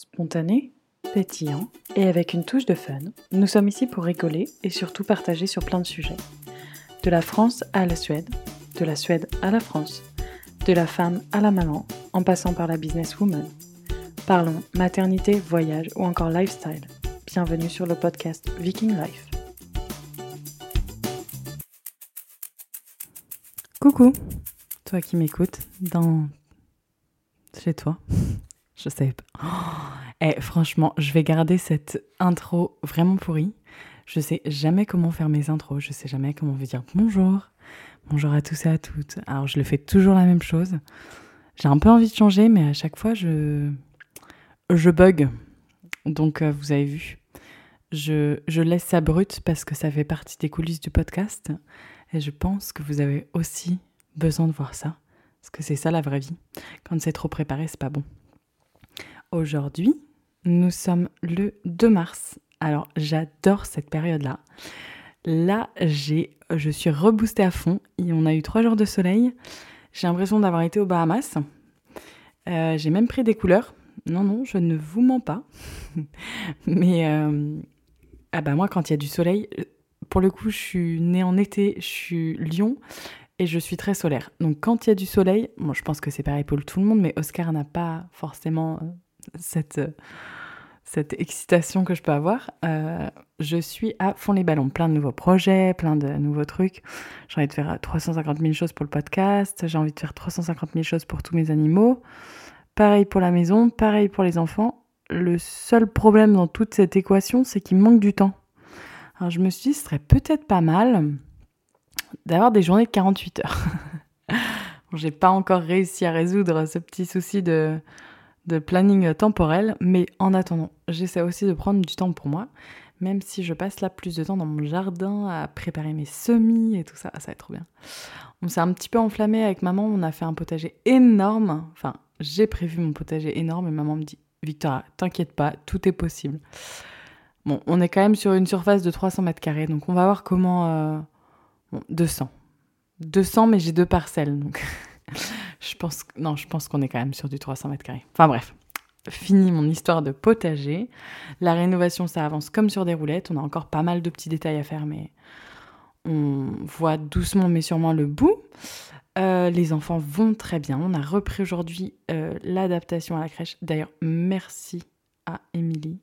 Spontané, pétillant et avec une touche de fun, nous sommes ici pour rigoler et surtout partager sur plein de sujets. De la France à la Suède, de la Suède à la France, de la femme à la maman, en passant par la businesswoman. Parlons maternité, voyage ou encore lifestyle. Bienvenue sur le podcast Viking Life. Coucou, toi qui m'écoutes dans chez toi. Je sais pas. Et eh, franchement, je vais garder cette intro vraiment pourrie. Je sais jamais comment faire mes intros. Je sais jamais comment vous dire bonjour. Bonjour à tous et à toutes. Alors, je le fais toujours la même chose. J'ai un peu envie de changer, mais à chaque fois, je, je bug. Donc, euh, vous avez vu. Je, je laisse ça brut parce que ça fait partie des coulisses du podcast. Et je pense que vous avez aussi besoin de voir ça. Parce que c'est ça la vraie vie. Quand c'est trop préparé, c'est pas bon. Aujourd'hui, nous sommes le 2 mars. Alors, j'adore cette période-là. Là, j'ai, je suis reboostée à fond. Et on a eu trois jours de soleil. J'ai l'impression d'avoir été aux Bahamas. Euh, j'ai même pris des couleurs. Non, non, je ne vous mens pas. Mais euh, ah bah moi, quand il y a du soleil, pour le coup, je suis née en été, je suis Lyon et je suis très solaire. Donc quand il y a du soleil, bon, je pense que c'est pareil pour tout le monde, mais Oscar n'a pas forcément euh, cette, euh, cette excitation que je peux avoir. Euh, je suis à fond les ballons, plein de nouveaux projets, plein de nouveaux trucs. J'ai envie de faire 350 000 choses pour le podcast, j'ai envie de faire 350 000 choses pour tous mes animaux. Pareil pour la maison, pareil pour les enfants. Le seul problème dans toute cette équation, c'est qu'il manque du temps. Je me suis dit, ce serait peut-être pas mal d'avoir des journées de 48 heures. J'ai pas encore réussi à résoudre ce petit souci de, planning temporel, mais en attendant, j'essaie aussi de prendre du temps pour moi, même si je passe là plus de temps dans mon jardin à préparer mes semis et tout ça, ça va être trop bien. On s'est un petit peu enflammé avec maman, on a fait un potager énorme, enfin j'ai prévu mon potager énorme et maman me dit Victoria, t'inquiète pas, tout est possible. Bon, on est quand même sur une surface de 300 mètres carrés, donc on va voir comment, euh, 200. 200, mais j'ai deux parcelles, donc je pense, qu'on est quand même sur du 300 mètres carrés. Enfin bref, fini mon histoire de potager. La rénovation, ça avance comme sur des roulettes. On a encore pas mal de petits détails à faire, mais on voit doucement mais sûrement le bout. Euh, les enfants vont très bien. On a repris aujourd'hui euh, l'adaptation à la crèche. D'ailleurs, merci à Émilie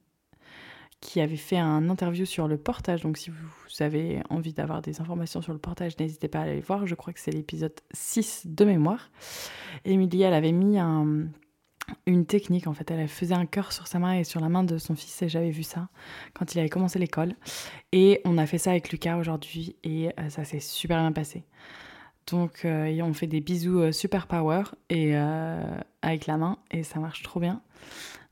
qui avait fait un interview sur le portage. Donc si vous avez envie d'avoir des informations sur le portage, n'hésitez pas à aller voir. Je crois que c'est l'épisode 6 de mémoire. Émilie, elle avait mis une technique en fait. Elle faisait un cœur sur sa main et sur la main de son fils et j'avais vu ça quand il avait commencé l'école. Et on a fait ça avec Lucas aujourd'hui et euh, ça s'est super bien passé. Donc euh, on fait des bisous euh, super power et avec la main et ça marche trop bien.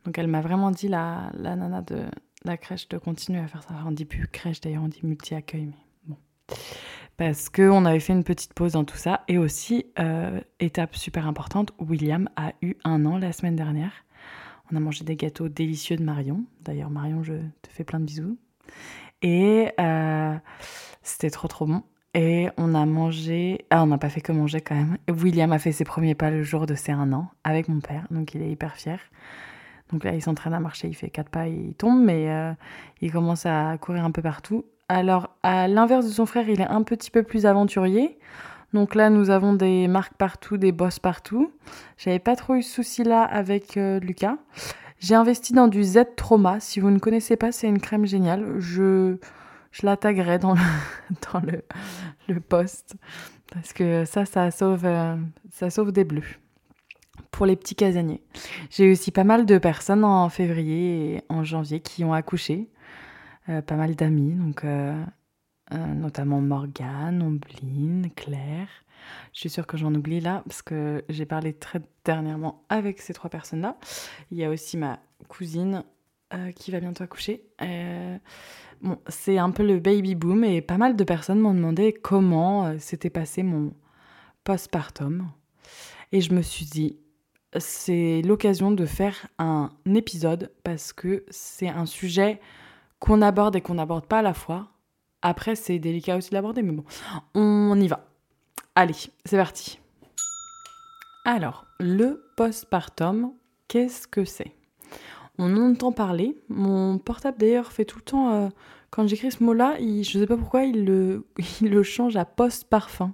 Donc elle m'a vraiment dit la, la nana de, la crèche de continuer à faire ça. On dit plus crèche d'ailleurs, on dit multi-accueil, mais bon. Parce qu'on avait fait une petite pause dans tout ça. Et aussi, euh, étape super importante, William a eu un an la semaine dernière. On a mangé des gâteaux délicieux de Marion. D'ailleurs, Marion, je te fais plein de bisous. Et euh, c'était trop trop bon. Et on a mangé. Ah, on n'a pas fait que manger quand même. William a fait ses premiers pas le jour de ses un an avec mon père, donc il est hyper fier. Donc là, il s'entraîne à marcher, il fait quatre pas, il tombe, mais euh, il commence à courir un peu partout. Alors, à l'inverse de son frère, il est un petit peu plus aventurier. Donc là, nous avons des marques partout, des bosses partout. J'avais pas trop eu ce souci-là avec euh, Lucas. J'ai investi dans du Z Trauma. Si vous ne connaissez pas, c'est une crème géniale. Je, je la taguerai dans le, dans le, le post. Parce que ça, ça sauve, euh, ça sauve des bleus pour les petits casaniers. J'ai aussi pas mal de personnes en février et en janvier qui ont accouché, euh, pas mal d'amis, donc euh, euh, notamment Morgane, Ombline, Claire. Je suis sûre que j'en oublie là parce que j'ai parlé très dernièrement avec ces trois personnes-là. Il y a aussi ma cousine qui va bientôt accoucher. bon, c'est un peu le baby boom et pas mal de personnes m'ont demandé comment s'était passé mon postpartum. Et je me suis dit, c'est l'occasion de faire un épisode parce que c'est un sujet qu'on aborde et qu'on n'aborde pas à la fois. Après, c'est délicat aussi d'aborder, mais bon, on y va. Allez, c'est parti. Alors, le postpartum, qu'est-ce que c'est? On entend parler. Mon portable d'ailleurs fait tout le temps, euh, quand j'écris ce mot-là, je ne sais pas pourquoi, il le, il le change à post-parfum.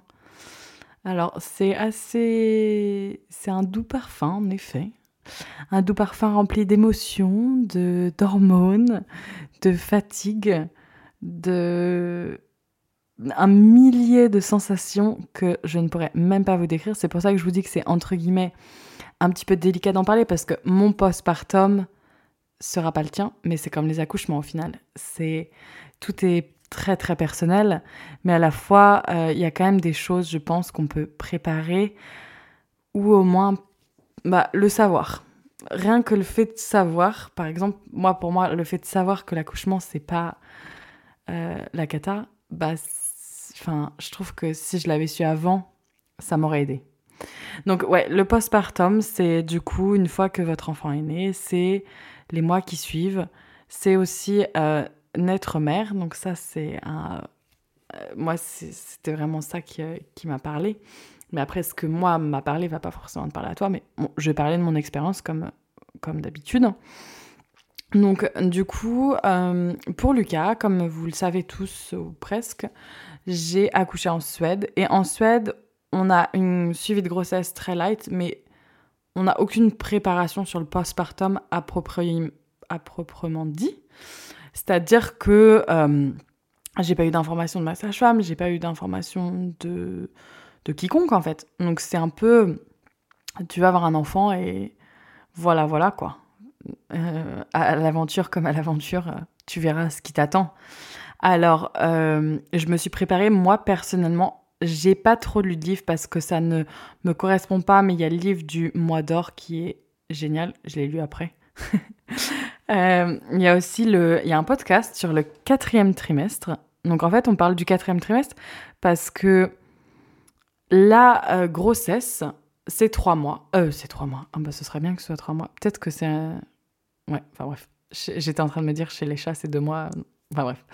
Alors c'est assez... C'est un doux parfum en effet. Un doux parfum rempli d'émotions, de d'hormones, de fatigue, de un millier de sensations que je ne pourrais même pas vous décrire. C'est pour ça que je vous dis que c'est entre guillemets un petit peu délicat d'en parler parce que mon postpartum sera pas le tien, mais c'est comme les accouchements au final. C'est tout est très très personnel, mais à la fois euh, il y a quand même des choses, je pense, qu'on peut préparer ou au moins bah, le savoir. Rien que le fait de savoir, par exemple, moi pour moi, le fait de savoir que l'accouchement c'est pas euh, la cata, bah, enfin, je trouve que si je l'avais su avant, ça m'aurait aidé. Donc ouais, le postpartum, c'est du coup une fois que votre enfant est né, c'est les mois qui suivent. C'est aussi euh, naître mère. Donc ça, c'est un... Euh, moi, c'était vraiment ça qui, euh, qui m'a parlé. Mais après, ce que moi m'a parlé va pas forcément te parler à toi. Mais je vais parler de mon expérience comme, comme d'habitude. Donc, du coup, pour Lucas, comme vous le savez tous ou presque, j'ai accouché en Suède. Et en Suède, on a une suivi de grossesse très light, mais on n'a aucune préparation sur le postpartum à proprement dit. C'est-à-dire que euh, j'ai pas eu d'informations de ma sage-femme, j'ai pas eu d'informations de, de quiconque en fait. Donc c'est un peu. Tu vas avoir un enfant et voilà, voilà quoi. Euh, à l'aventure comme à l'aventure, tu verras ce qui t'attend. Alors, euh, je me suis préparée, moi personnellement, j'ai pas trop lu de livres parce que ça ne me correspond pas, mais il y a le livre du mois d'or qui est génial. Je l'ai lu après. Euh, il y a aussi le, y a un podcast sur le quatrième trimestre. Donc en fait, on parle du quatrième trimestre parce que la euh, grossesse, c'est trois mois. Euh, c'est trois mois. Ah bah ce serait bien que ce soit trois mois. Peut-être que c'est un... Ouais, enfin bref. J'étais en train de me dire chez les chats, c'est deux mois. Enfin bref,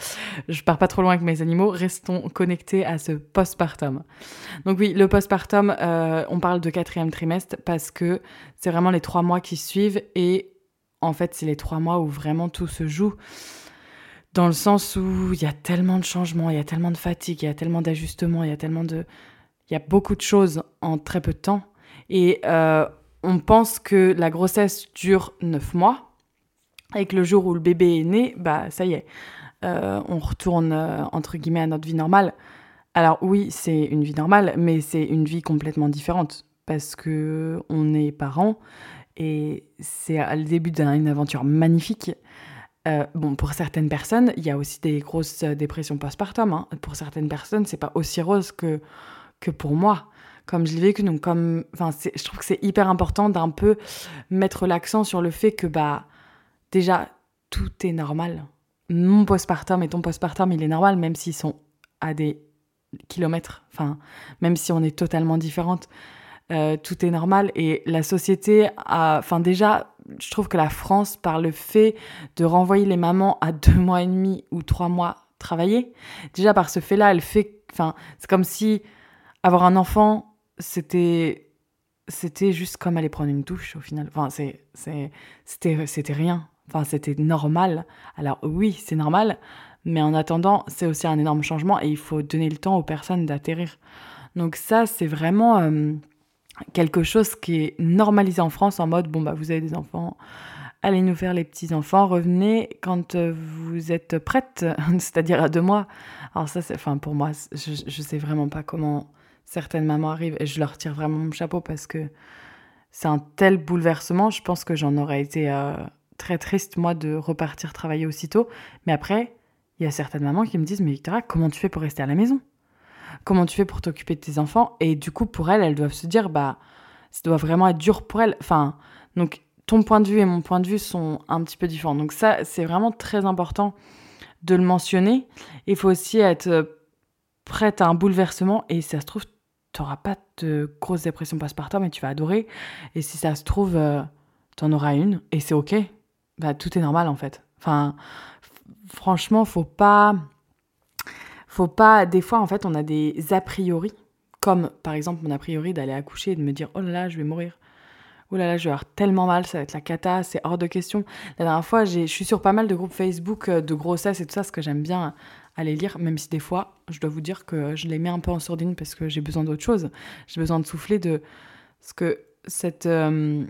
je pars pas trop loin avec mes animaux, restons connectés à ce postpartum. Donc oui, le postpartum, euh, on parle de quatrième trimestre parce que c'est vraiment les trois mois qui suivent et en fait c'est les trois mois où vraiment tout se joue. Dans le sens où il y a tellement de changements, il y a tellement de fatigue, il y a tellement d'ajustements, il y a tellement de... Il y a beaucoup de choses en très peu de temps. Et euh, on pense que la grossesse dure neuf mois et que le jour où le bébé est né, bah ça y est, euh, on retourne euh, entre guillemets à notre vie normale. Alors oui, c'est une vie normale, mais c'est une vie complètement différente parce que on est parents et c'est le début d'une aventure magnifique. Euh, bon, pour certaines personnes, il y a aussi des grosses dépressions postpartum. Hein. Pour certaines personnes, c'est pas aussi rose que, que pour moi, comme je l'ai vécu. Donc, comme, je trouve que c'est hyper important d'un peu mettre l'accent sur le fait que, bah, déjà, tout est normal mon postpartum et ton postpartum, il est normal, même s'ils sont à des kilomètres, même si on est totalement différentes, euh, tout est normal. Et la société a, enfin, déjà, je trouve que la France, par le fait de renvoyer les mamans à deux mois et demi ou trois mois travailler, déjà par ce fait-là, elle fait, enfin, c'est comme si avoir un enfant, c'était c'était juste comme aller prendre une douche au final. Enfin, c'est, c'était, c'était rien. Enfin, c'était normal. Alors oui, c'est normal, mais en attendant, c'est aussi un énorme changement et il faut donner le temps aux personnes d'atterrir. Donc ça, c'est vraiment euh, quelque chose qui est normalisé en France en mode, bon, bah vous avez des enfants, allez nous faire les petits-enfants, revenez quand euh, vous êtes prête, c'est-à-dire à deux mois. Alors ça, c'est, enfin pour moi, je, je sais vraiment pas comment certaines mamans arrivent et je leur tire vraiment mon chapeau parce que c'est un tel bouleversement, je pense que j'en aurais été... Euh, très triste, moi, de repartir travailler aussitôt. Mais après, il y a certaines mamans qui me disent Mais Victoria, comment tu fais pour rester à la maison? Comment tu fais pour t'occuper de tes enfants Et du coup, pour elles, elles doivent se dire Bah, ça doit vraiment être dur pour elles. Enfin, donc, ton point de vue et mon point de vue sont un petit peu différents. Donc, ça, c'est vraiment très important de le mentionner. Il faut aussi être euh, prête à un bouleversement. Et si ça se trouve, tu n'auras pas de grosse dépression postpartum et tu vas adorer. Et si ça se trouve, euh, tu en auras une et c'est OK bah, tout est normal en fait. Enfin, franchement, faut pas. Faut pas. Des fois, en fait, on a des a priori, comme par exemple mon a priori d'aller accoucher et de me dire oh là là, je vais mourir. oh là là, je vais avoir tellement mal, ça va être la cata, c'est hors de question. La dernière fois, je suis sur pas mal de groupes Facebook de grossesse et tout ça, ce que j'aime bien aller lire, même si des fois, je dois vous dire que je les mets un peu en sourdine parce que j'ai besoin d'autre chose. J'ai besoin de souffler de ce que cette euh,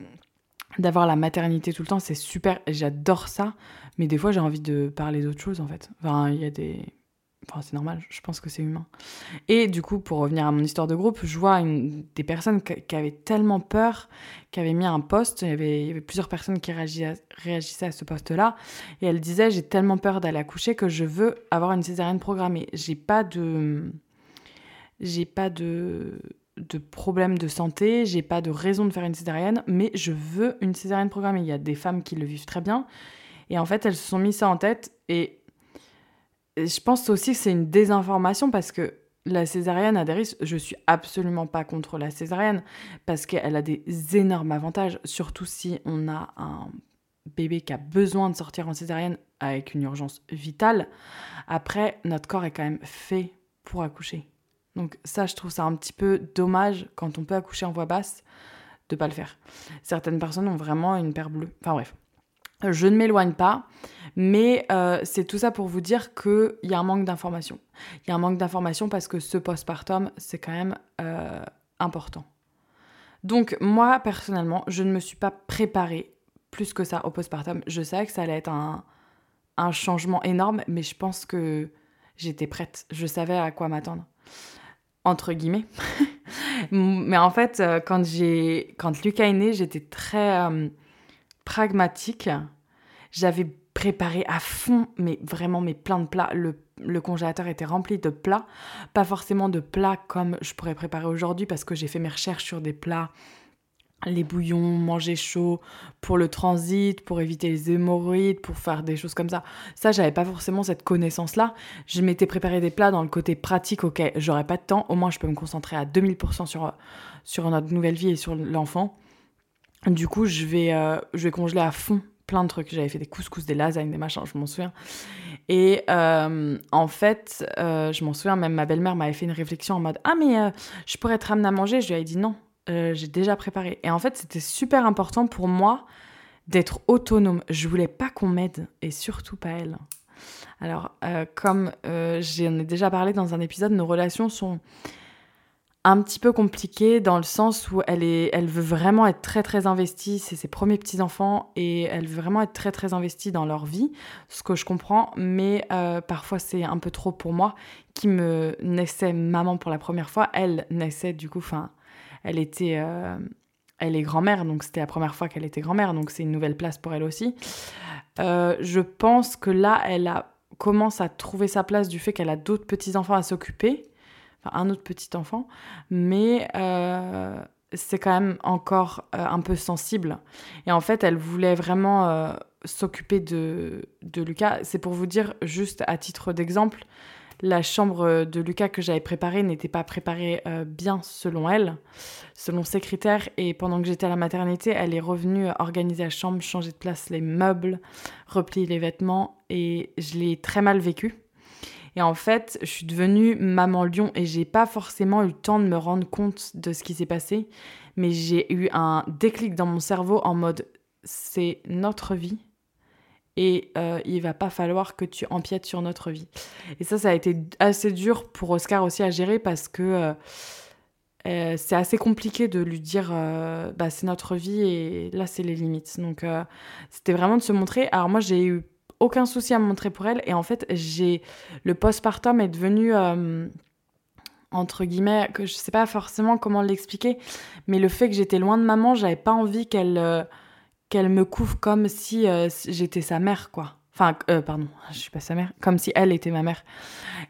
d'avoir la maternité tout le temps, c'est super, j'adore ça, mais des fois j'ai envie de parler d'autre chose en fait. Enfin, il y a des Enfin, c'est normal, je pense que c'est humain. Et du coup, pour revenir à mon histoire de groupe, je vois une, des personnes qui avaient tellement peur, qui avaient mis un poste, il y avait, plusieurs personnes qui réagissaient, à ce poste-là, et elles disaient J'ai tellement peur d'aller accoucher que je veux avoir une césarienne programmée. J'ai pas de. J'ai pas de de problème de santé, j'ai pas de raison de faire une césarienne, mais je veux une césarienne programmée. Il y a des femmes qui le vivent très bien. Et en fait, elles se sont mis ça en tête. Et je pense aussi que c'est une désinformation parce que la césarienne a des risques. Je suis absolument pas contre la césarienne parce qu'elle a des énormes avantages, surtout si on a un bébé qui a besoin de sortir en césarienne avec une urgence vitale. Après, notre corps est quand même fait pour accoucher. Donc ça, je trouve ça un petit peu dommage quand on peut accoucher en voix basse de pas le faire. Certaines personnes ont vraiment une paire bleue. Enfin bref. Je ne m'éloigne pas, mais euh, c'est tout ça pour vous dire qu'il y a un manque d'information. Il y a un manque d'information parce que ce postpartum, c'est quand même euh, important. Donc moi, personnellement, je ne me suis pas préparée plus que ça au postpartum. Je savais que ça allait être un, changement énorme, mais je pense que j'étais prête. Je savais à quoi m'attendre. Entre guillemets. mais en fait, euh, quand Lucas est né, j'étais très pragmatique. J'avais préparé à fond, mais vraiment, mais plein de plats. Le, congélateur était rempli de plats. Pas forcément de plats comme je pourrais préparer aujourd'hui parce que j'ai fait mes recherches sur des plats les bouillons, manger chaud pour le transit, pour éviter les hémorroïdes, pour faire des choses comme ça. Ça, j'avais pas forcément cette connaissance-là. Je m'étais préparé des plats dans le côté pratique, ok, j'aurais pas de temps, au moins je peux me concentrer à 2000% sur, sur notre nouvelle vie et sur l'enfant. Du coup, je vais, euh, je vais congeler à fond plein de trucs. J'avais fait des couscous, des lasagnes, des machins, je m'en souviens. Et euh, en fait, euh, je m'en souviens, même ma belle-mère m'avait fait une réflexion en mode Ah, mais je pourrais te ramener à manger? Je lui avais dit non, j'ai déjà préparé. Et en fait, c'était super important pour moi d'être autonome. Je voulais pas qu'on m'aide, et surtout pas elle. Alors, comme j'en ai déjà parlé dans un épisode, nos relations sont un petit peu compliqué dans le sens où elle, est, elle veut vraiment être très très investie, c'est ses premiers petits-enfants et elle veut vraiment être très très investie dans leur vie, ce que je comprends, mais euh, parfois c'est un peu trop pour moi qui me naissait maman pour la première fois, elle naissait du coup, enfin, elle était... Euh, elle est grand-mère, donc c'était la première fois qu'elle était grand-mère, donc c'est une nouvelle place pour elle aussi. Euh, je pense que là, elle a, commence à trouver sa place du fait qu'elle a d'autres petits-enfants à s'occuper un autre petit enfant, mais euh, c'est quand même encore euh, un peu sensible. Et en fait, elle voulait vraiment euh, s'occuper de, de Lucas. C'est pour vous dire, juste à titre d'exemple, la chambre de Lucas que j'avais préparée n'était pas préparée bien selon elle, selon ses critères. Et pendant que j'étais à la maternité, elle est revenue organiser la chambre, changer de place les meubles, replier les vêtements. Et je l'ai très mal vécu. Et en fait, je suis devenue maman lion et j'ai pas forcément eu le temps de me rendre compte de ce qui s'est passé, mais j'ai eu un déclic dans mon cerveau en mode c'est notre vie et euh, il va pas falloir que tu empiètes sur notre vie. Et ça, ça a été assez dur pour Oscar aussi à gérer parce que euh, euh, c'est assez compliqué de lui dire bah, c'est notre vie et là c'est les limites. Donc c'était vraiment de se montrer. Alors moi j'ai eu aucun souci à montrer pour elle. Et en fait, j'ai le postpartum est devenu euh, entre guillemets que je sais pas forcément comment l'expliquer, mais le fait que j'étais loin de maman, j'avais pas envie qu'elle euh, qu'elle me couvre comme si euh, j'étais sa mère quoi. Enfin, euh, pardon, je suis pas sa mère, comme si elle était ma mère.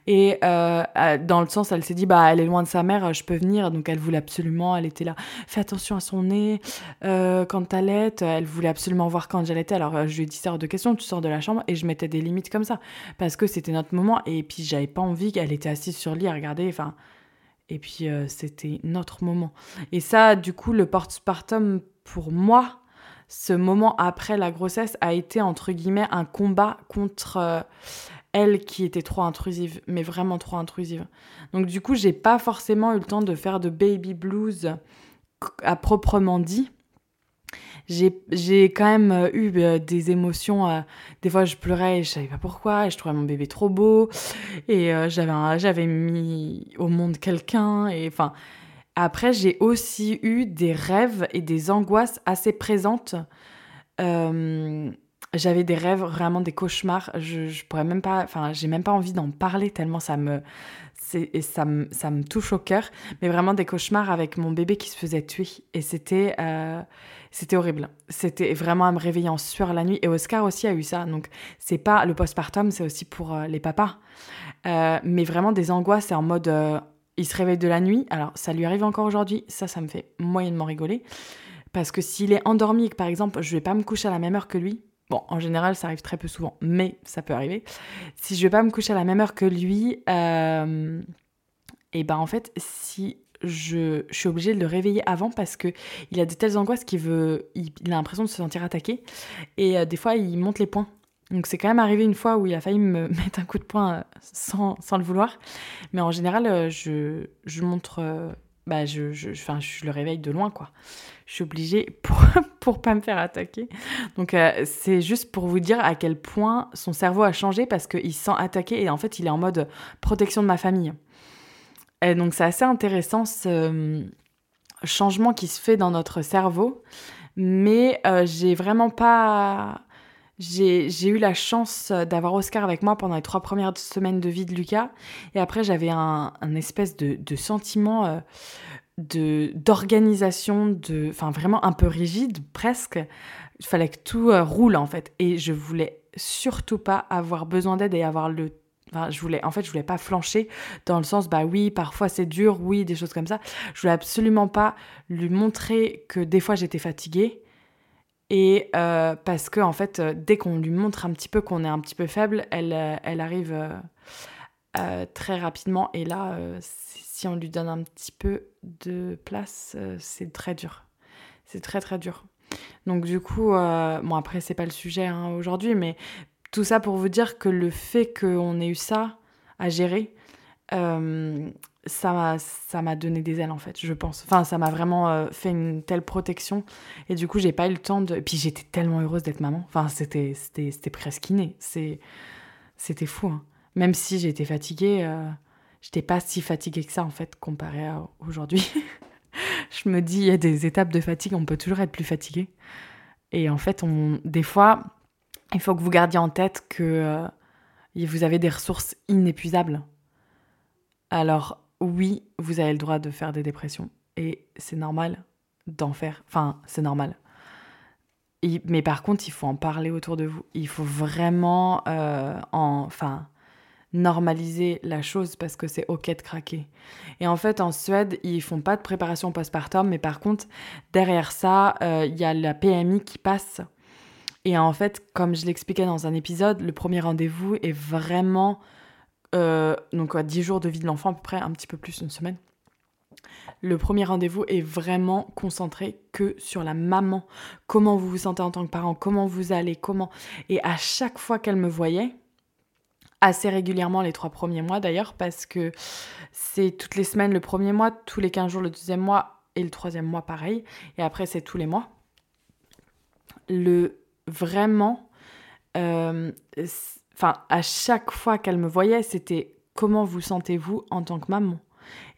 Et euh, dans le sens, elle s'est dit, bah, elle est loin de sa mère, je peux venir. Donc, elle voulait absolument, elle était là, fais attention à son nez euh, quand t'allaites. Elle voulait absolument voir quand j'allaitais. Alors, je lui ai dit, ça hors de question, tu sors de la chambre. Et je mettais des limites comme ça. Parce que c'était notre moment. Et puis, j'avais pas envie qu'elle était assise sur le lit à regarder. Enfin, et puis, c'était notre moment. Et ça, du coup, le postpartum, pour moi, ce moment après la grossesse a été entre guillemets un combat contre euh, elle qui était trop intrusive, mais vraiment trop intrusive. Donc du coup, j'ai pas forcément eu le temps de faire de baby blues à proprement dit. j'ai quand même eu des émotions. des fois, je pleurais et je savais pas pourquoi. Et je trouvais mon bébé trop beau. Et j'avais j'avais mis au monde quelqu'un. Et enfin, après, j'ai aussi eu des rêves et des angoisses assez présentes. j'avais des rêves, vraiment des cauchemars. Je, je pourrais même pas, enfin, j'ai même pas envie d'en parler tellement ça me, ça me, touche au cœur, mais vraiment des cauchemars avec mon bébé qui se faisait tuer. Et c'était euh, c'était horrible. C'était vraiment à me réveiller en sueur la nuit. Et Oscar aussi a eu ça. Donc, c'est pas le postpartum, c'est aussi pour euh, les papas. Euh, mais vraiment des angoisses, c'est en mode il se réveille de la nuit. Alors, ça lui arrive encore aujourd'hui. Ça, ça me fait moyennement rigoler. Parce que s'il est endormi et que, par exemple, je vais pas me coucher à la même heure que lui, Bon, en général, ça arrive très peu souvent, mais ça peut arriver. Si je vais pas me coucher à la même heure que lui, euh, et ben en fait, si je, suis obligée de le réveiller avant parce que il a de telles angoisses qu'il veut, il, a l'impression de se sentir attaqué et euh, des fois il monte les points. Donc c'est quand même arrivé une fois où il a failli me mettre un coup de poing euh, sans, le vouloir, mais en général je, je montre, bah je, le réveille de loin quoi je suis obligée pour, pour pas me faire attaquer. Donc euh, c'est juste pour vous dire à quel point son cerveau a changé parce qu'il se sent attaqué et en fait il est en mode protection de ma famille. Et donc c'est assez intéressant ce euh, changement qui se fait dans notre cerveau. Mais euh, j'ai vraiment pas... J'ai eu la chance d'avoir Oscar avec moi pendant les trois premières semaines de vie de Lucas. Et après, j'avais un, espèce de, sentiment de d'organisation, de, enfin vraiment un peu rigide presque. Il fallait que tout euh, roule en fait, et je voulais surtout pas avoir besoin d'aide et avoir le Enfin, je voulais, en fait, je voulais pas flancher dans le sens, bah oui, parfois c'est dur, oui, des choses comme ça. Je voulais absolument pas lui montrer que des fois j'étais fatiguée. Et euh, parce que, en fait, euh, dès qu'on lui montre un petit peu qu'on est un petit peu faible, elle, elle arrive très rapidement. Et là, si on lui donne un petit peu de place, euh, c'est très dur. C'est très très dur. Donc du coup, euh, bon après c'est pas le sujet hein, aujourd'hui, mais tout ça pour vous dire que le fait qu'on ait eu ça à gérer, euh, ça m'a ça m'a donné des ailes en fait, je pense. Enfin ça m'a vraiment fait une telle protection et du coup j'ai pas eu le temps de. Puis j'étais tellement heureuse d'être maman. Enfin c'était c'était c'était presque inné. C'est c'était fou. Hein. Même si j'étais fatiguée j'étais pas si fatiguée que ça en fait comparé à aujourd'hui. je me dis, il y a des étapes de fatigue, on peut toujours être plus fatigué. Et en fait, on, des fois, il faut que vous gardiez en tête que euh, vous avez des ressources inépuisables. Alors oui, vous avez le droit de faire des dépressions. Et c'est normal d'en faire. Enfin, c'est normal. mais par contre, il faut en parler autour de vous. Il faut vraiment euh, en... Enfin, normaliser la chose parce que c'est ok de craquer. Et en fait, en Suède, ils font pas de préparation postpartum, mais par contre, derrière ça, euh, il y a la PMI qui passe. Et en fait, comme je l'expliquais dans un épisode, le premier rendez-vous est vraiment euh, donc à 10 jours de vie de l'enfant, à peu près un petit peu plus une semaine. Le premier rendez-vous est vraiment concentré que sur la maman. Comment vous vous sentez en tant que parent, comment vous allez, comment. Et à chaque fois qu'elle me voyait, assez régulièrement les trois premiers mois d'ailleurs, parce que c'est toutes les semaines le premier mois, tous les 15 jours le deuxième mois et le troisième mois pareil, et après c'est tous les mois. Le vraiment, euh, enfin à chaque fois qu'elle me voyait, c'était comment vous sentez-vous en tant que maman?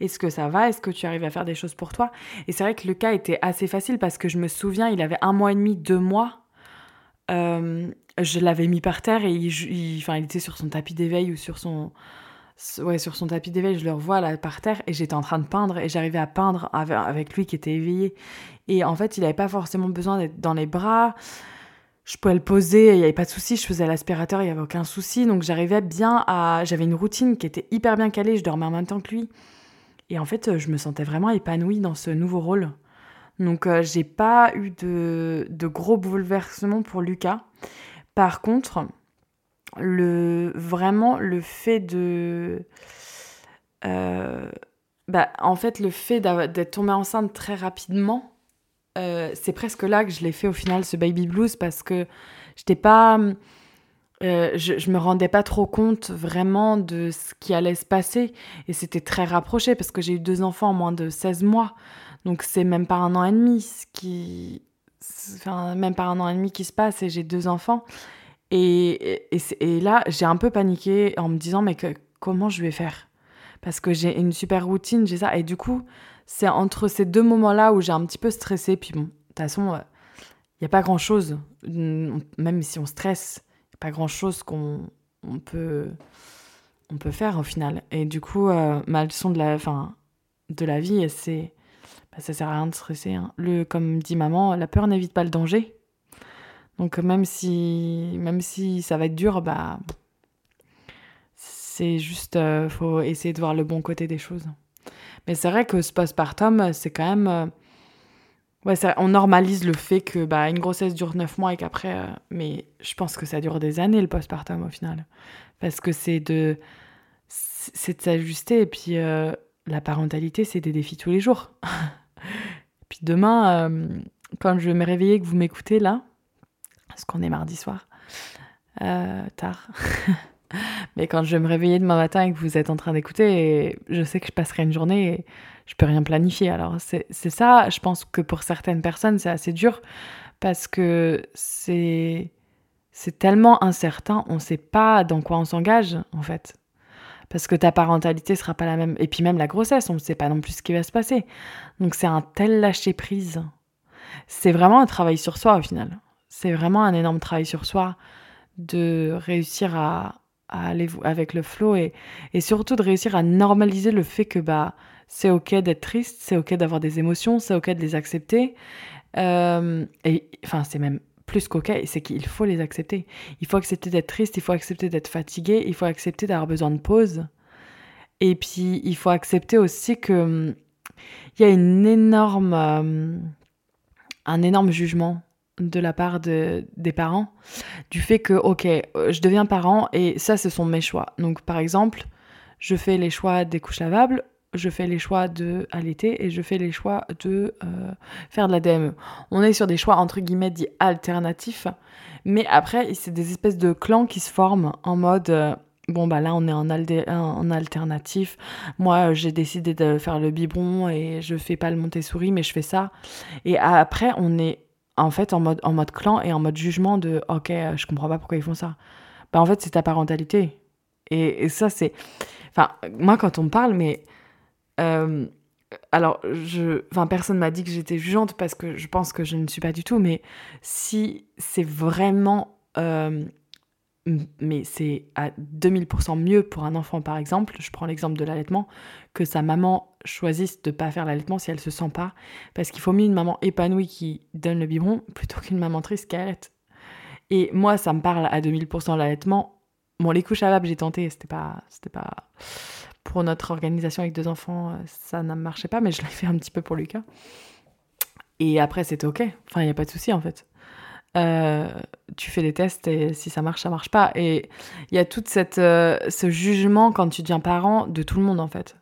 Est-ce que ça va? Est-ce que tu arrives à faire des choses pour toi? Et c'est vrai que le cas était assez facile parce que je me souviens, il avait un mois et demi, deux mois. Euh, je l'avais mis par terre et il, enfin, il était sur son tapis d'éveil ou sur son, ouais, sur son tapis d'éveil, je le revois là par terre et j'étais en train de peindre et j'arrivais à peindre avec lui qui était éveillé. Et en fait, il n'avait pas forcément besoin d'être dans les bras. Je pouvais le poser, il n'y avait pas de souci. Je faisais l'aspirateur, il n'y avait aucun souci. Donc j'arrivais bien à. J'avais une routine qui était hyper bien calée. Je dormais en même temps que lui. Et en fait, je me sentais vraiment épanouie dans ce nouveau rôle. Donc euh, j'ai pas eu de, gros bouleversements pour Lucas. Par contre, vraiment le fait de... Euh, bah, en fait, le fait d'être tombée enceinte très rapidement, euh, c'est presque là que je l'ai fait au final, ce baby blues, parce que j'étais pas... Euh, je, je me rendais pas trop compte vraiment de ce qui allait se passer. Et c'était très rapproché, parce que j'ai eu deux enfants en moins de 16 mois. Donc c'est même pas un an et demi, ce qui même pas un an et demi qui se passe et j'ai deux enfants. Et, et, là, j'ai un peu paniqué en me disant, mais comment je vais faire? Parce que j'ai une super routine, j'ai ça. Et du coup, c'est entre ces deux moments-là où j'ai un petit peu stressé. Puis bon, de toute façon, il euh, n'y a pas grand-chose, même si on stresse, il n'y a pas grand-chose qu'on on peut, on peut faire au final. Et du coup, euh, ma leçon de la, fin, de la vie, c'est bah, ça sert à rien de stresser. Hein. Le, comme dit maman, la peur n'évite pas le danger. Donc même si, même si ça va être dur, bah, c'est juste, euh, faut essayer de voir le bon côté des choses. Mais c'est vrai que ce postpartum, c'est quand même... Euh, ouais, on normalise le fait que bah, une grossesse dure 9 mois et qu'après... Euh, mais je pense que ça dure des années, le postpartum, au final. Parce que c'est de... C'est de s'ajuster. Et puis, la parentalité, c'est des défis tous les jours. Puis demain, euh, quand je vais me réveiller, que vous m'écoutez là, parce qu'on est mardi soir, euh, tard. Mais quand je vais me réveiller demain matin et que vous êtes en train d'écouter, je sais que je passerai une journée et je peux rien planifier. Alors c'est ça, je pense que pour certaines personnes, c'est assez dur parce que c'est tellement incertain, on ne sait pas dans quoi on s'engage en fait parce que ta parentalité sera pas la même. Et puis même la grossesse, on ne sait pas non plus ce qui va se passer. Donc c'est un tel lâcher prise. C'est vraiment un travail sur soi au final. C'est vraiment un énorme travail sur soi de réussir à, aller avec le flow et, et, surtout de réussir à normaliser le fait que bah c'est ok d'être triste, c'est ok d'avoir des émotions, c'est ok de les accepter. Euh, et enfin c'est même plus qu'ok, c'est qu'il faut les accepter. Il faut accepter d'être triste, il faut accepter d'être fatigué, il faut accepter d'avoir besoin de pause. Et puis, il faut accepter aussi que hum, il y a une énorme, hum, un énorme jugement de la part de, des parents du fait que, ok, euh, je deviens parent et ça, ce sont mes choix. Donc, par exemple, je fais les choix des couches lavables, je fais les choix de allaiter et je fais les choix de euh, faire de la DME. On est sur des choix entre guillemets dits alternatifs, mais après c'est des espèces de clans qui se forment en mode euh, bon bah là on est en, en alternatif. Moi j'ai décidé de faire le biberon et je fais pas le Montessori mais je fais ça. Et après on est en fait en mode clan et en mode jugement de ok je comprends pas pourquoi ils font ça. Bah en fait c'est ta parentalité. Et, et ça c'est enfin moi quand on me parle mais euh, alors, je, enfin, personne m'a dit que j'étais jugeante parce que je pense que je ne suis pas du tout, mais si c'est vraiment. Euh, mais c'est à 2000% mieux pour un enfant, par exemple, je prends l'exemple de l'allaitement, que sa maman choisisse de ne pas faire l'allaitement si elle se sent pas. Parce qu'il faut mieux une maman épanouie qui donne le biberon plutôt qu'une maman triste qui allaite. Et moi, ça me parle à 2000% l'allaitement. Bon, les couches à j'ai tenté, c'était pas. C'était pas pour notre organisation avec deux enfants, euh, ça ne marchait pas, mais je l'ai fait un petit peu pour Lucas. Et après, c'était OK. Enfin, il n'y a pas de souci, en fait. Euh, tu fais des tests et si ça marche, ça marche pas. Et il y a tout cette, euh, ce jugement quand tu deviens parent de tout le monde, en fait.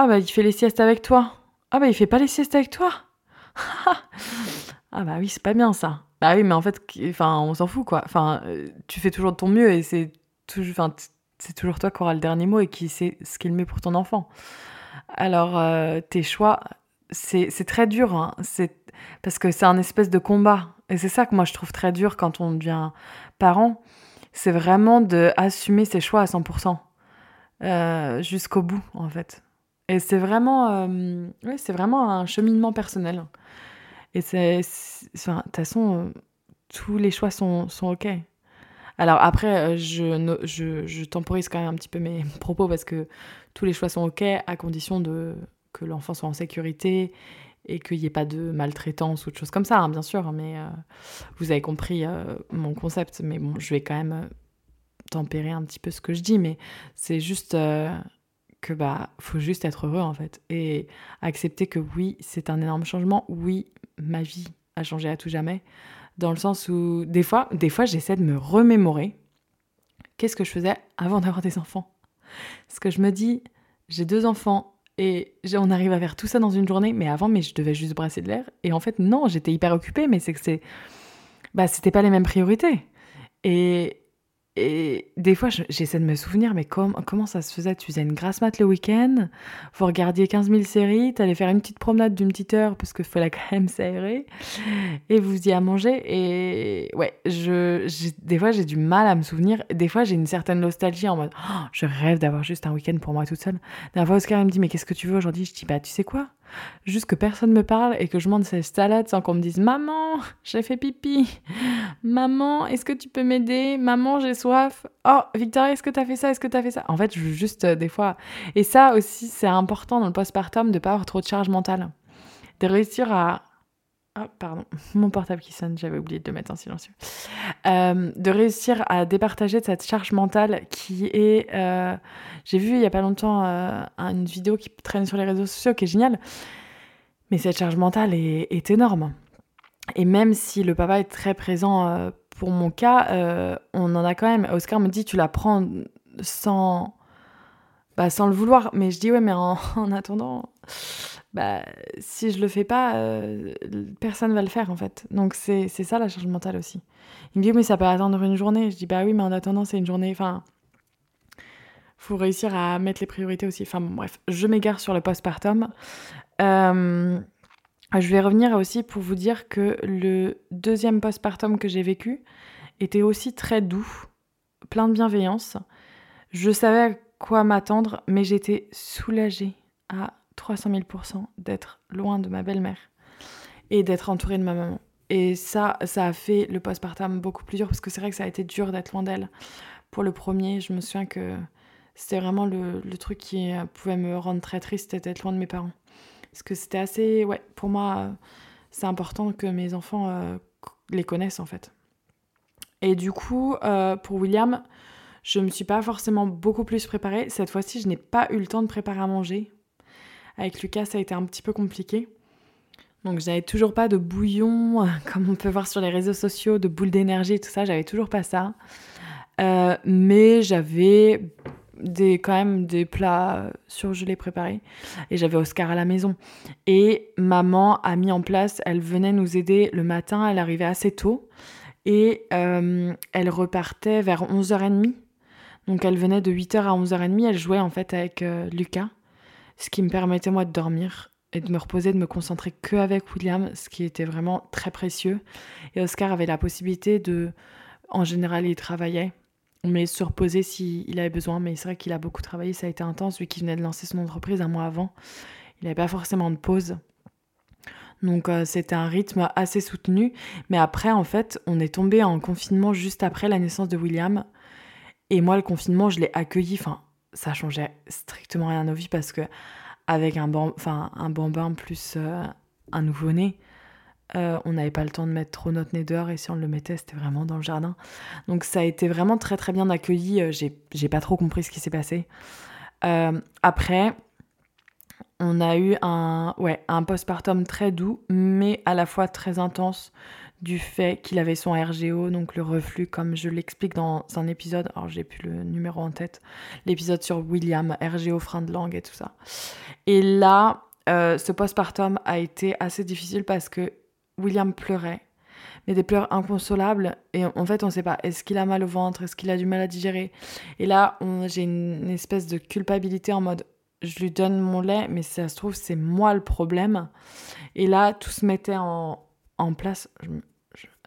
Ah, bah, il fait les siestes avec toi. Ah, bah, il fait pas les siestes avec toi. ah, bah oui, c'est pas bien, ça. Bah oui, mais en fait, enfin, on s'en fout, quoi. Enfin, tu fais toujours de ton mieux et c'est toujours, c'est toujours toi qui auras le dernier mot et qui sait ce qu'il met pour ton enfant. Alors, euh, tes choix, c'est très dur, hein. parce que c'est un espèce de combat. Et c'est ça que moi je trouve très dur quand on devient parent, c'est vraiment d'assumer ses choix à 100%, euh, jusqu'au bout, en fait. Et c'est vraiment, euh, c'est vraiment un cheminement personnel. Et c'est, de toute façon, tous les choix sont, sont OK. Alors après, euh, je, je, je, temporise quand même un petit peu mes propos parce que tous les choix sont OK à condition de, que l'enfant soit en sécurité et qu'il n'y ait pas de maltraitance ou de choses comme ça, hein, bien sûr. Hein, mais euh, vous avez compris euh, mon concept. Mais bon, je vais quand même tempérer un petit peu ce que je dis. Mais c'est juste que bah faut juste être heureux en fait et accepter que oui, c'est un énorme changement. Oui, ma vie a changé à tout jamais dans le sens où des fois, des fois j'essaie de me remémorer qu'est-ce que je faisais avant d'avoir des enfants. Parce que je me dis, j'ai deux enfants et on arrive à faire tout ça dans une journée, mais avant, mais je devais juste brasser de l'air. Et en fait, non, j'étais hyper occupée, mais c'est que c'est, bah, c'était pas les mêmes priorités. Et, et des fois, j'essaie de me souvenir, mais comment ça se faisait? Tu faisais une grasse mat le week-end, vous regardiez 15 000 séries, t'allais faire une petite promenade d'une petite heure parce qu'il fallait quand même s'aérer, et vous y à manger. Et ouais, je, des fois, j'ai du mal à me souvenir. Des fois, j'ai une certaine nostalgie en mode oh, je rêve d'avoir juste un week-end pour moi toute seule. La fois, Oscar me dit mais qu'est-ce que tu veux aujourd'hui? Je dis bah tu sais quoi? Juste que personne me parle et que je mange cette salade sans qu'on me dise Maman, j'ai fait pipi. Maman, est-ce que tu peux m'aider? Maman, j'ai soif. Oh, Victoria, est-ce que tu as fait ça? Est-ce que tu as fait ça? En fait, juste euh, des fois. Et ça aussi, c'est important dans le postpartum de pas avoir trop de charge mentale. De réussir à Oh, pardon, mon portable qui sonne, j'avais oublié de le mettre en silencieux. Euh, de réussir à départager de cette charge mentale qui est. Euh, j'ai vu il y a pas longtemps euh, une vidéo qui traîne sur les réseaux sociaux qui est géniale, mais cette charge mentale est, énorme. Et même si le papa est très présent pour mon cas, on en a quand même. Oscar me dit tu la prends sans. Bah, sans le vouloir, mais je dis ouais, mais en attendant bah, si je le fais pas, euh, personne va le faire en fait. Donc c'est ça la charge mentale aussi. Il me dit, mais ça peut attendre une journée. Je dis, bah oui, mais en attendant, c'est une journée. Enfin, faut réussir à mettre les priorités aussi. Enfin bon, bref, je m'égare sur le postpartum. Euh, je vais revenir aussi pour vous dire que le deuxième postpartum que j'ai vécu était aussi très doux, plein de bienveillance. Je savais à quoi m'attendre, mais j'étais soulagée 300 000 d'être loin de ma belle-mère et d'être entourée de ma maman. Et ça, ça a fait le postpartum beaucoup plus dur parce que c'est vrai que ça a été dur d'être loin d'elle. Pour le premier, je me souviens que c'était vraiment le, truc qui pouvait me rendre très triste, d'être loin de mes parents. Parce que c'était assez. Ouais, pour moi, c'est important que mes enfants euh, les connaissent en fait. Et du coup, euh, pour William, je me suis pas forcément beaucoup plus préparée. Cette fois-ci, je n'ai pas eu le temps de préparer à manger avec Lucas, ça a été un petit peu compliqué. Donc j'avais toujours pas de bouillon, comme on peut voir sur les réseaux sociaux, de boules d'énergie tout ça, j'avais toujours pas ça. Euh, mais j'avais des, quand même des plats surgelés préparés et j'avais Oscar à la maison. Et maman a mis en place, elle venait nous aider le matin, elle arrivait assez tôt et euh, elle repartait vers 11h30. Donc elle venait de 8h à 11h30, elle jouait en fait avec euh, Lucas ce qui me permettait moi de dormir et de me reposer, de me concentrer que avec William, ce qui était vraiment très précieux. Et Oscar avait la possibilité de, en général, il travaillait, mais se reposer s'il avait besoin. Mais c'est vrai qu'il a beaucoup travaillé, ça a été intense, lui qui venait de lancer son entreprise un mois avant. Il n'avait pas forcément de pause. Donc euh, c'était un rythme assez soutenu. Mais après, en fait, on est tombé en confinement juste après la naissance de William. Et moi, le confinement, je l'ai accueilli, enfin, ça changeait strictement rien à nos vies parce que avec un, un bambin plus euh, un nouveau-né, euh, on n'avait pas le temps de mettre trop notre nez dehors et si on le mettait, c'était vraiment dans le jardin. Donc ça a été vraiment très très bien accueilli. Euh, j'ai pas trop compris ce qui s'est passé. après, on a eu un, ouais, un postpartum très doux, mais à la fois très intense du fait qu'il avait son RGO, donc le reflux, comme je l'explique dans un épisode, alors j'ai plus le numéro en tête, l'épisode sur William, RGO, frein de langue et tout ça. Et là, euh, ce postpartum a été assez difficile parce que William pleurait, mais des pleurs inconsolables, et en fait on ne sait pas, est-ce qu'il a mal au ventre, est-ce qu'il a du mal à digérer? Et là, j'ai une espèce de culpabilité en mode, je lui donne mon lait, mais ça se trouve, c'est moi le problème. Et là, tout se mettait en, en place.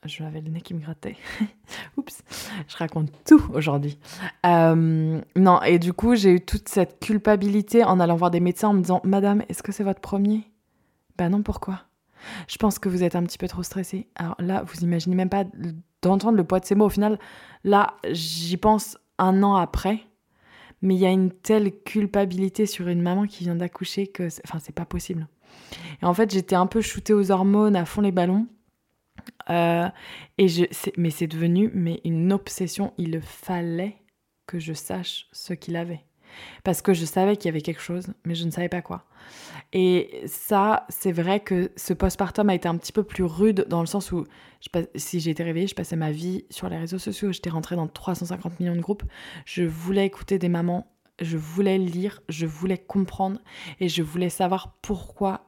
Je, le nez qui me grattait. Oups, je raconte tout aujourd'hui. Euh, non, et du coup, j'ai eu toute cette culpabilité en allant voir des médecins en me disant Madame, est-ce que c'est votre premier? Ben non, pourquoi? Je pense que vous êtes un petit peu trop stressée. Alors là, vous imaginez même pas d'entendre le poids de ces mots. Au final, là, j'y pense un an après. Mais il y a une telle culpabilité sur une maman qui vient d'accoucher que, enfin, c'est pas possible. Et en fait, j'étais un peu shootée aux hormones, à fond les ballons. Euh, et je, mais c'est devenu mais une obsession. Il fallait que je sache ce qu'il avait. Parce que je savais qu'il y avait quelque chose, mais je ne savais pas quoi. Et ça, c'est vrai que ce postpartum a été un petit peu plus rude dans le sens où, si j'étais réveillée, je passais ma vie sur les réseaux sociaux, j'étais rentrée dans 350 millions de groupes. Je voulais écouter des mamans, je voulais lire, je voulais comprendre et je voulais savoir pourquoi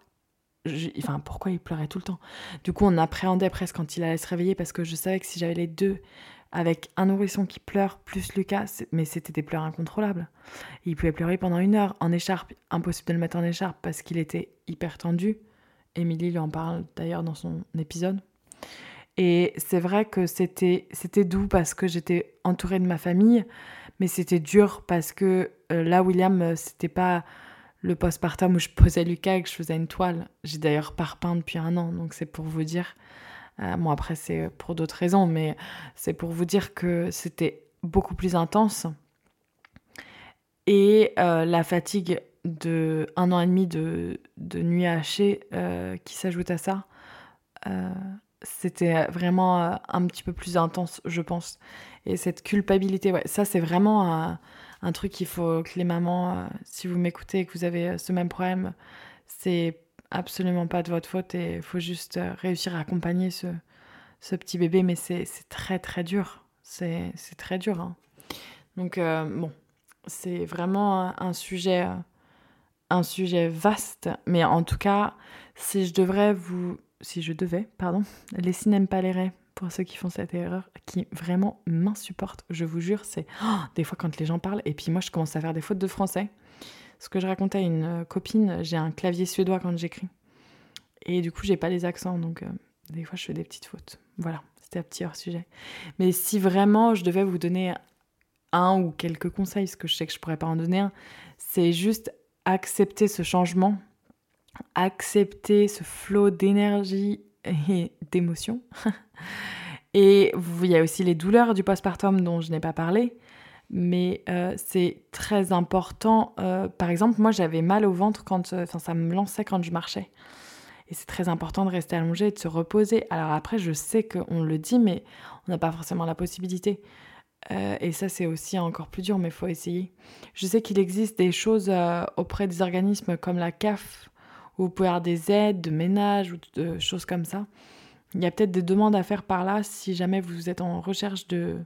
enfin, pourquoi il pleurait tout le temps Du coup, on appréhendait presque quand il allait se réveiller parce que je savais que si j'avais les deux avec un nourrisson qui pleure plus Lucas, mais c'était des pleurs incontrôlables. Il pouvait pleurer pendant une heure en écharpe, impossible de le mettre en écharpe parce qu'il était hyper tendu. Émilie lui en parle d'ailleurs dans son épisode. Et c'est vrai que c'était c'était doux parce que j'étais entourée de ma famille, mais c'était dur parce que euh, là William euh, c'était pas le postpartum où je posais Lucas et que je faisais une toile. J'ai d'ailleurs pas repeint depuis un an, donc c'est pour vous dire. Euh, bon, après, c'est pour d'autres raisons, mais c'est pour vous dire que c'était beaucoup plus intense. Et euh, la fatigue de un an et demi de, de nuit hachée euh, qui s'ajoute à ça, c'était vraiment un petit peu plus intense, je pense. Et cette culpabilité, ouais, ça c'est vraiment un truc qu'il faut que les mamans, si vous m'écoutez et que vous avez ce même problème, c'est absolument pas de votre faute et il faut juste euh, réussir à accompagner ce, petit bébé. Mais c'est très très dur. C'est très dur. Hein. Donc euh, bon, c'est vraiment un sujet, euh, un sujet vaste. Mais en tout cas, si je devrais vous... Si je devais, pardon, les cinémas palérais pour ceux qui font cette erreur, qui vraiment m'insupportent, je vous jure, c'est oh, des fois quand les gens parlent, et puis moi je commence à faire des fautes de français. Ce que je racontais à une euh, copine, j'ai un clavier suédois quand j'écris. Et du coup, j'ai pas les accents, donc euh, des fois, je fais des petites fautes. Voilà, c'était un petit hors-sujet. Mais si vraiment je devais vous donner un ou quelques conseils, parce que je sais que je pourrais pas en donner un, c'est juste accepter ce changement, accepter ce flot d'énergie et d'émotion. et il y a aussi les douleurs du postpartum dont je n'ai pas parlé mais euh, c'est très important. Euh, par exemple, moi j'avais mal au ventre quand, euh, enfin ça me lançait quand je marchais. Et c'est très important de rester allongé et de se reposer. Alors après, je sais qu'on le dit, mais on n'a pas forcément la possibilité. et ça, c'est aussi encore plus dur, mais il faut essayer. Je sais qu'il existe des choses auprès des organismes comme la CAF, où vous pouvez avoir des aides de ménage ou de choses comme ça. Il y a peut-être des demandes à faire par là si jamais vous êtes en recherche de,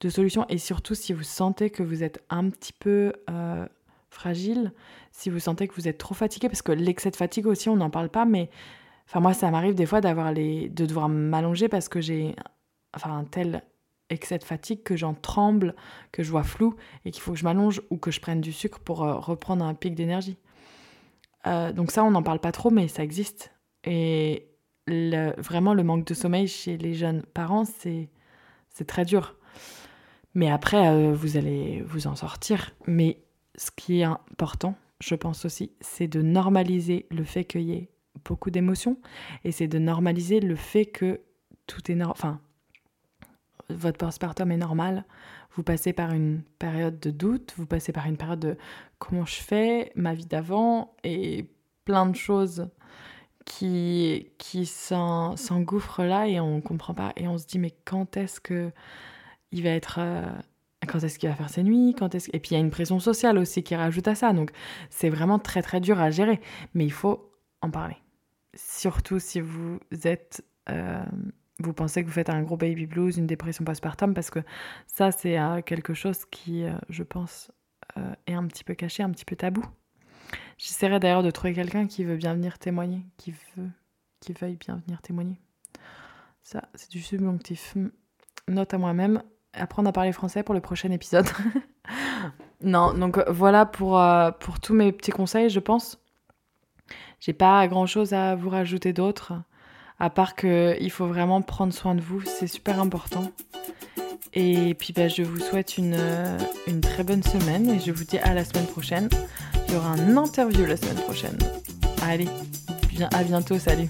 de solutions. Et surtout, si vous sentez que vous êtes un petit peu euh, fragile, si vous sentez que vous êtes trop fatigué, parce que l'excès de fatigue aussi, on n'en parle pas, mais enfin moi, ça m'arrive des fois les, de devoir m'allonger parce que j'ai enfin un tel excès de fatigue que j'en tremble, que je vois flou et qu'il faut que je m'allonge ou que je prenne du sucre pour euh, reprendre un pic d'énergie. Euh, donc ça, on n'en parle pas trop, mais ça existe. Et vraiment, le manque de sommeil chez les jeunes parents, c'est très dur. Mais après, euh, vous allez vous en sortir. Mais ce qui est important, je pense aussi, c'est de normaliser le fait qu'il y ait beaucoup d'émotions et c'est de normaliser le fait que tout est normal. Enfin, votre postpartum est normal. Vous passez par une période de doute, vous passez par une période de comment je fais, ma vie d'avant? et plein de choses qui, qui s'engouffrent là et on comprend pas et on se dit mais quand est-ce que il va être euh, quand est-ce qu'il va faire ses nuits? Quand est-ce et puis il y a une pression sociale aussi qui rajoute à ça donc c'est vraiment très très dur à gérer mais il faut en parler. Surtout si vous êtes euh, vous pensez que vous faites un gros baby blues une dépression postpartum parce que ça c'est euh, quelque chose qui je pense est un petit peu caché un petit peu tabou. J'essaierai d'ailleurs de trouver quelqu'un qui veut bien venir témoigner qui veut qui veuille bien venir témoigner. Ça c'est du subjonctif. Note à moi-même. Apprendre à parler français pour le prochain épisode. non, donc voilà pour, euh, pour tous mes petits conseils, je pense. J'ai pas grand chose à vous rajouter d'autre, à part qu'il faut vraiment prendre soin de vous, c'est super important. Et puis bah, je vous souhaite une, euh, une très bonne semaine et je vous dis à la semaine prochaine. Il y aura un interview la semaine prochaine. Allez, à bientôt, salut